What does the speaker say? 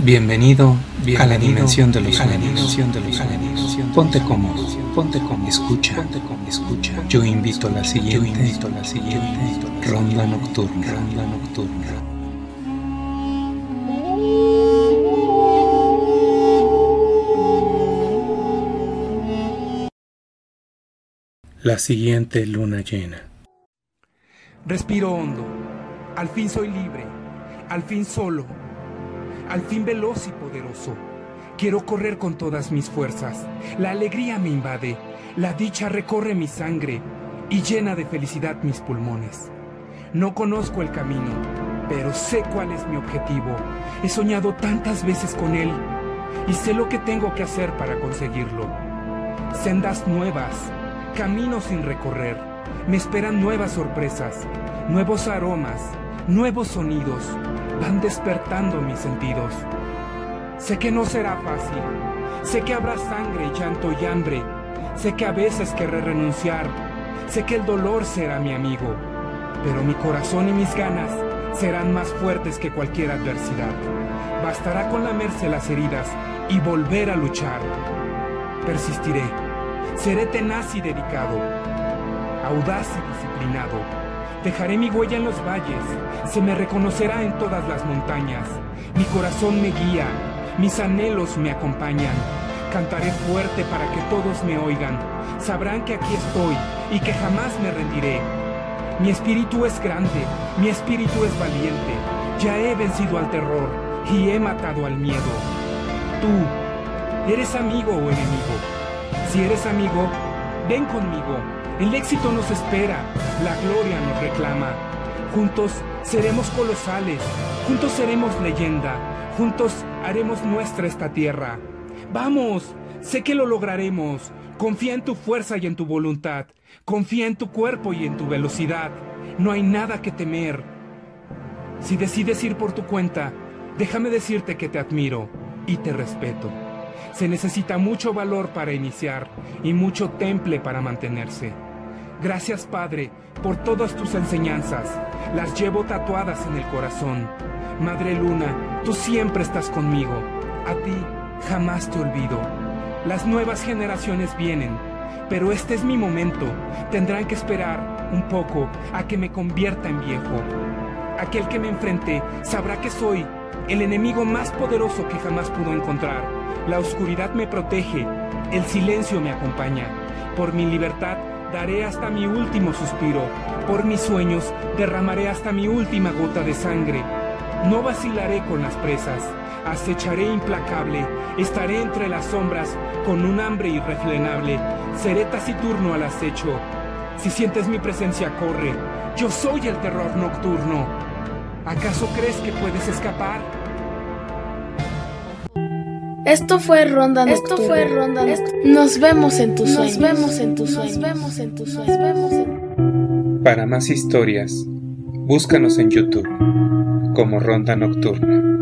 Bienvenido, a la dimensión de los sueños. Ponte cómodo, ponte cómodo, escucha, ponte cómodo, escucha. Yo invito a la siguiente, yo invito a la siguiente ronda nocturna, ronda nocturna. La siguiente luna llena. Respiro hondo. Al fin soy libre. Al fin solo al fin veloz y poderoso. Quiero correr con todas mis fuerzas. La alegría me invade, la dicha recorre mi sangre y llena de felicidad mis pulmones. No conozco el camino, pero sé cuál es mi objetivo. He soñado tantas veces con él y sé lo que tengo que hacer para conseguirlo. Sendas nuevas, caminos sin recorrer. Me esperan nuevas sorpresas, nuevos aromas, nuevos sonidos van despertando mis sentidos. Sé que no será fácil, sé que habrá sangre, llanto y hambre, sé que a veces querré renunciar, sé que el dolor será mi amigo, pero mi corazón y mis ganas serán más fuertes que cualquier adversidad. Bastará con lamerse las heridas y volver a luchar. Persistiré, seré tenaz y dedicado, audaz y disciplinado Dejaré mi huella en los valles, se me reconocerá en todas las montañas. Mi corazón me guía, mis anhelos me acompañan. Cantaré fuerte para que todos me oigan. Sabrán que aquí estoy y que jamás me rendiré. Mi espíritu es grande, mi espíritu es valiente. Ya he vencido al terror y he matado al miedo. Tú, ¿eres amigo o enemigo? Si eres amigo, ven conmigo el éxito nos espera, la gloria nos reclama. Juntos seremos colosales, juntos seremos leyenda, juntos haremos nuestra esta tierra. Vamos, sé que lo lograremos. Confía en tu fuerza y en tu voluntad. Confía en tu cuerpo y en tu velocidad. No hay nada que temer. Si decides ir por tu cuenta, déjame decirte que te admiro y te respeto. Se necesita mucho valor para iniciar y mucho temple para mantenerse. Gracias Padre por todas tus enseñanzas. Las llevo tatuadas en el corazón. Madre Luna, tú siempre estás conmigo. A ti jamás te olvido. Las nuevas generaciones vienen, pero este es mi momento. Tendrán que esperar un poco a que me convierta en viejo. Aquel que me enfrente sabrá que soy el enemigo más poderoso que jamás pudo encontrar. La oscuridad me protege, el silencio me acompaña. Por mi libertad Daré hasta mi último suspiro. Por mis sueños derramaré hasta mi última gota de sangre. No vacilaré con las presas. Acecharé implacable. Estaré entre las sombras con un hambre irrefrenable. Seré taciturno al acecho. Si sientes mi presencia, corre. Yo soy el terror nocturno. ¿Acaso crees que puedes escapar? Esto fue Ronda Nocturna. Esto fue Ronda Nos vemos en tus sueños. Nos vemos en tus sueños. Nos vemos en tus sueños. Vemos en... Para más historias, búscanos en YouTube como Ronda Nocturna.